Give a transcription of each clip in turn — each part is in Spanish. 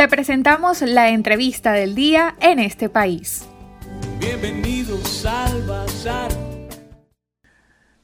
Te presentamos la entrevista del día en este país. Bienvenidos al Bazar.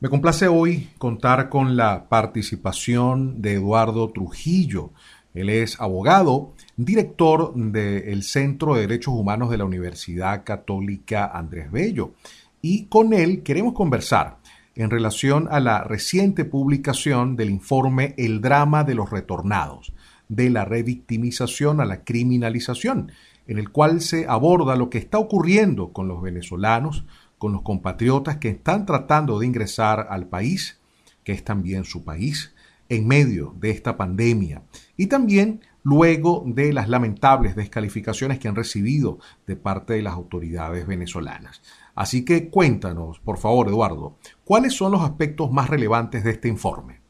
Me complace hoy contar con la participación de Eduardo Trujillo. Él es abogado, director del Centro de Derechos Humanos de la Universidad Católica Andrés Bello. Y con él queremos conversar en relación a la reciente publicación del informe El drama de los retornados, de la revictimización a la criminalización, en el cual se aborda lo que está ocurriendo con los venezolanos, con los compatriotas que están tratando de ingresar al país, que es también su país, en medio de esta pandemia, y también luego de las lamentables descalificaciones que han recibido de parte de las autoridades venezolanas. Así que cuéntanos, por favor, Eduardo, ¿cuáles son los aspectos más relevantes de este informe?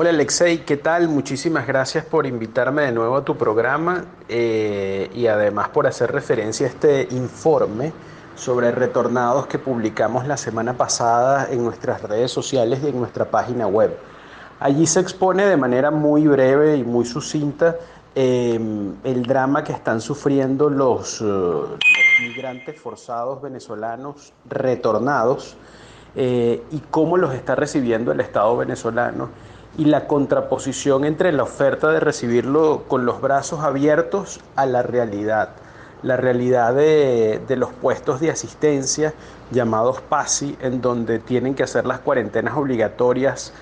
Hola Alexei, ¿qué tal? Muchísimas gracias por invitarme de nuevo a tu programa eh, y además por hacer referencia a este informe sobre retornados que publicamos la semana pasada en nuestras redes sociales y en nuestra página web. Allí se expone de manera muy breve y muy sucinta eh, el drama que están sufriendo los, uh, migrantes forzados venezolanos retornados eh, y cómo los está recibiendo el Estado venezolano y la contraposición entre la oferta de recibirlo con los brazos abiertos a la realidad. La realidad de, de los puestos de asistencia llamados PASI, en donde tienen que hacer las cuarentenas obligatorias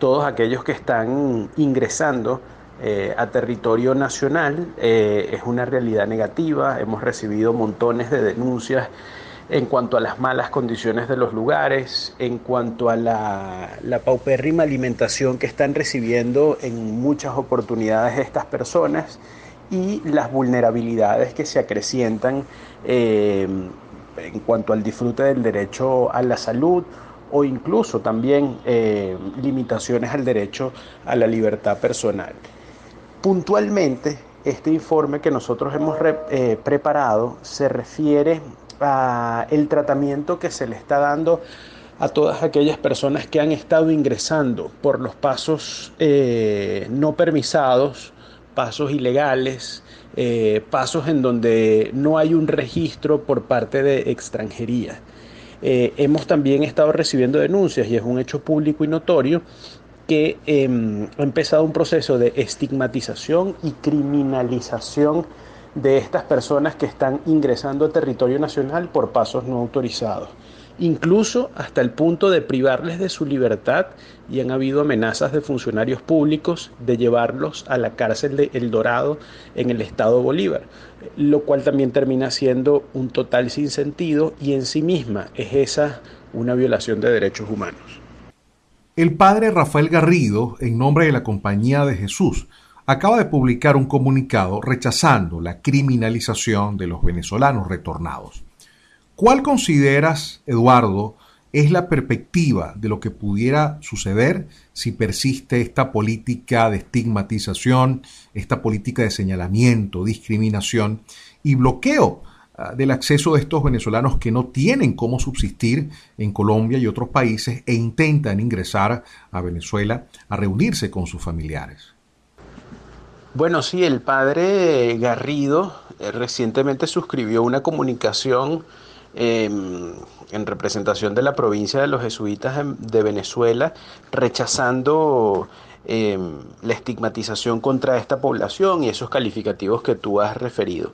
todos aquellos que están ingresando eh, a territorio nacional eh, es una realidad negativa. Hemos recibido montones de denuncias en cuanto a las malas condiciones de los lugares, en cuanto a la, paupérrima alimentación que están recibiendo en muchas oportunidades estas personas y las vulnerabilidades que se acrecientan eh, en cuanto al disfrute del derecho a la salud o incluso también limitaciones al derecho a la libertad personal. Puntualmente, este informe que nosotros hemos eh, preparado se refiere el tratamiento que se le está dando a todas aquellas personas que han estado ingresando por los pasos eh, no permisados, pasos ilegales, eh, pasos en donde no hay un registro por parte de extranjería. hemos también estado recibiendo denuncias y es un hecho público y notorio que em, ha empezado un proceso de estigmatización y criminalización de estas personas que están ingresando a territorio nacional por pasos no autorizados, incluso hasta el punto de privarles de su libertad y han habido amenazas de funcionarios públicos de llevarlos a la cárcel de El Dorado en el estado Bolívar, lo cual también termina siendo un total sinsentido y en sí misma es esa una violación de derechos humanos. El padre Rafael Garrido, en nombre de la Compañía de Jesús, acaba de publicar un comunicado rechazando la criminalización de los venezolanos retornados. ¿Cuál consideras, Eduardo, es la perspectiva de lo que pudiera suceder si persiste esta política de estigmatización, esta política de señalamiento, discriminación y bloqueo Ah, del acceso de estos venezolanos que no tienen cómo subsistir en Colombia y otros países e intentan ingresar a Venezuela a reunirse con sus familiares. Bueno, sí, el padre Garrido eh, recientemente suscribió una comunicación em, en representación de la provincia de los jesuitas de Venezuela, rechazando em, la estigmatización contra esta población y esos calificativos que tú has referido.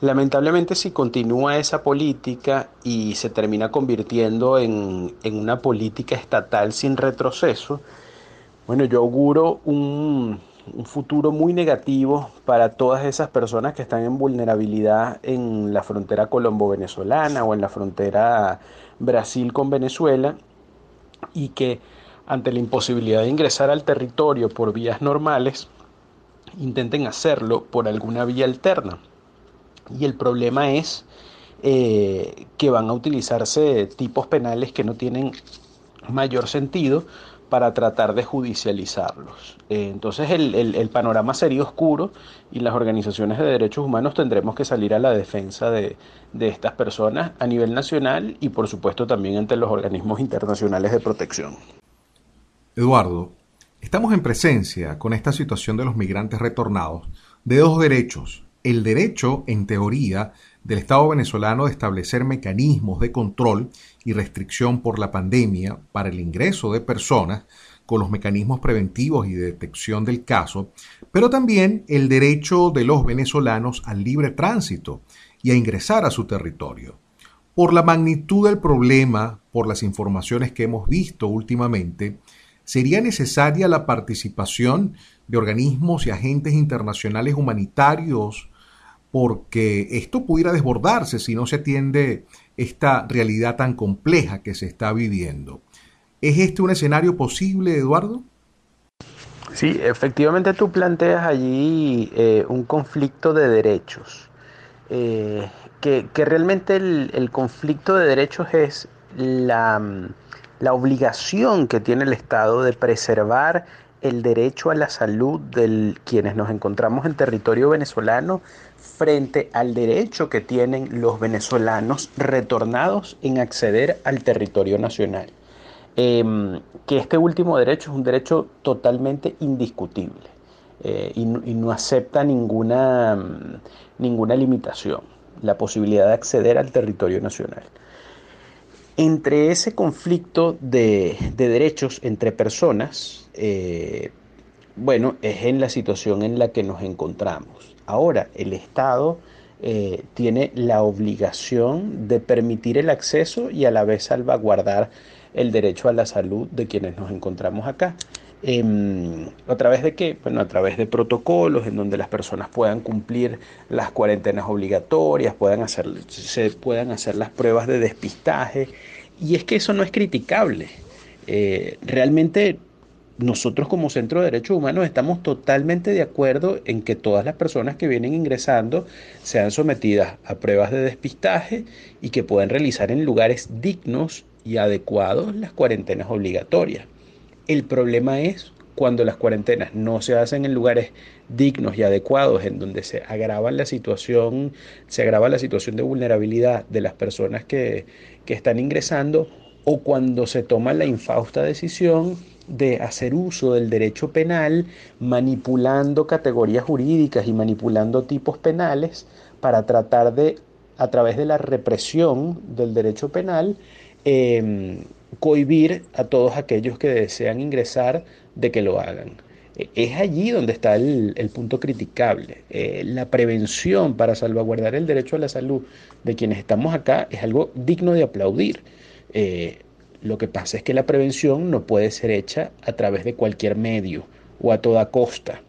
Lamentablemente si continúa esa política y se termina convirtiendo en, una política estatal sin retroceso, bueno, yo auguro un, un futuro muy negativo para todas esas personas que están en vulnerabilidad en la frontera colombo-venezolana o en la frontera Brasil con Venezuela y que ante la imposibilidad de ingresar al territorio por vías normales, intenten hacerlo por alguna vía alterna. Y el problema es eh, que van a utilizarse tipos penales que no tienen mayor sentido para tratar de judicializarlos. Eh, entonces el, panorama sería oscuro y las organizaciones de derechos humanos tendremos que salir a la defensa de, de estas personas a nivel nacional y por supuesto también ante los organismos internacionales de protección. Eduardo, estamos en presencia con esta situación de los migrantes retornados de dos derechos. El derecho, en teoría, del Estado venezolano de establecer mecanismos de control y restricción por la pandemia para el ingreso de personas con los mecanismos preventivos y de detección del caso, pero también el derecho de los venezolanos al libre tránsito y a ingresar a su territorio. Por la magnitud del problema, por las informaciones que hemos visto últimamente, sería necesaria la participación de organismos y agentes internacionales humanitarios porque esto pudiera desbordarse si no se atiende esta realidad tan compleja que se está viviendo. ¿Es este un escenario posible, Eduardo? Sí, efectivamente tú planteas allí eh, un conflicto de derechos. Eh, que, realmente el, conflicto de derechos es la, la, obligación que tiene el Estado de preservar el derecho a la salud de quienes nos encontramos en territorio venezolano frente al derecho que tienen los venezolanos retornados en acceder al territorio nacional. Em, que este último derecho es un derecho totalmente indiscutible eh, y, no acepta ninguna, ninguna limitación, la posibilidad de acceder al territorio nacional. Entre ese conflicto de, derechos entre personas, eh, bueno, es en la situación en la que nos encontramos. Ahora, el Estado eh, tiene la obligación de permitir el acceso y a la vez salvaguardar el derecho a la salud de quienes nos encontramos acá. Em, ¿A través de qué? Bueno, a través de protocolos en donde las personas puedan cumplir las cuarentenas obligatorias, puedan hacer, se puedan hacer las pruebas de despistaje. Y es que eso no es criticable. Eh, realmente nosotros como Centro de Derechos Humanos estamos totalmente de acuerdo en que todas las personas que vienen ingresando sean sometidas a pruebas de despistaje y que puedan realizar en lugares dignos y adecuados las cuarentenas obligatorias. El problema es cuando las cuarentenas no se hacen en lugares dignos y adecuados, en donde se agrava la situación, se agrava la situación de vulnerabilidad de las personas que, que están ingresando, o cuando se toma la infausta decisión de hacer uso del derecho penal manipulando categorías jurídicas y manipulando tipos penales para tratar de, a través de la represión del derecho penal, eh, cohibir a todos aquellos que desean ingresar de que lo hagan. E, es allí donde está el, punto criticable. Eh, la prevención para salvaguardar el derecho a la salud de quienes estamos acá es algo digno de aplaudir. Eh, lo que pasa es que la prevención no puede ser hecha a través de cualquier medio o a toda costa.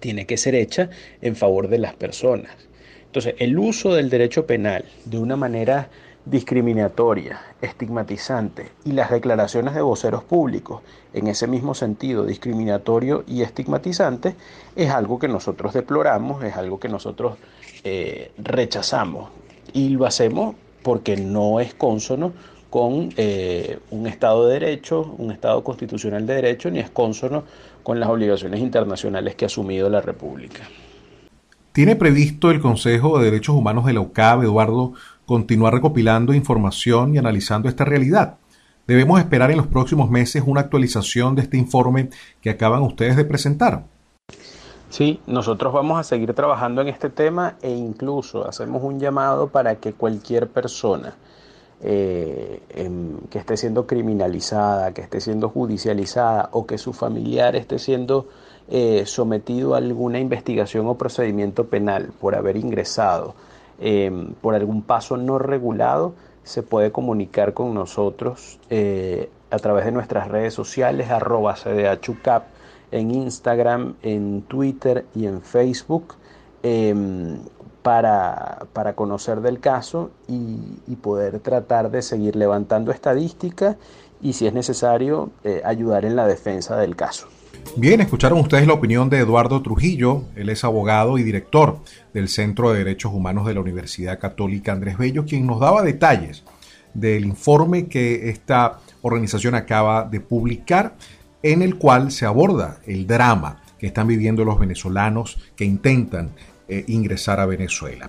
Tiene que ser hecha en favor de las personas. Entonces, el uso del derecho penal de una manera discriminatoria, estigmatizante y las declaraciones de voceros públicos en ese mismo sentido discriminatorio y estigmatizante es algo que nosotros deploramos, es algo que nosotros eh, rechazamos y lo hacemos porque no es consono con eh, un Estado de Derecho, un Estado constitucional de Derecho, ni es consono con las obligaciones internacionales que ha asumido la República. ¿Tiene previsto el Consejo de Derechos Humanos de la UCAB, Eduardo, continuar recopilando información y analizando esta realidad? Debemos esperar en los próximos meses una actualización de este informe que acaban ustedes de presentar. Sí, nosotros vamos a seguir trabajando en este tema e incluso hacemos un llamado para que cualquier persona eh, que esté siendo criminalizada, que esté siendo judicializada o que su familiar esté siendo eh, sometido a alguna investigación o procedimiento penal por haber ingresado em, por algún paso no regulado, se puede comunicar con nosotros eh, a través de nuestras redes sociales, arroba CDHUCAP, en Instagram, en Twitter y en Facebook. Em, para, para conocer del caso y, poder tratar de seguir levantando estadísticas y si es necesario eh, ayudar en la defensa del caso. Bien, escucharon ustedes la opinión de Eduardo Trujillo, él es abogado y director del Centro de Derechos Humanos de la Universidad Católica Andrés Bello, quien nos daba detalles del informe que esta organización acaba de publicar, en el cual se aborda el drama que están viviendo los venezolanos que intentan eh, ingresar a Venezuela.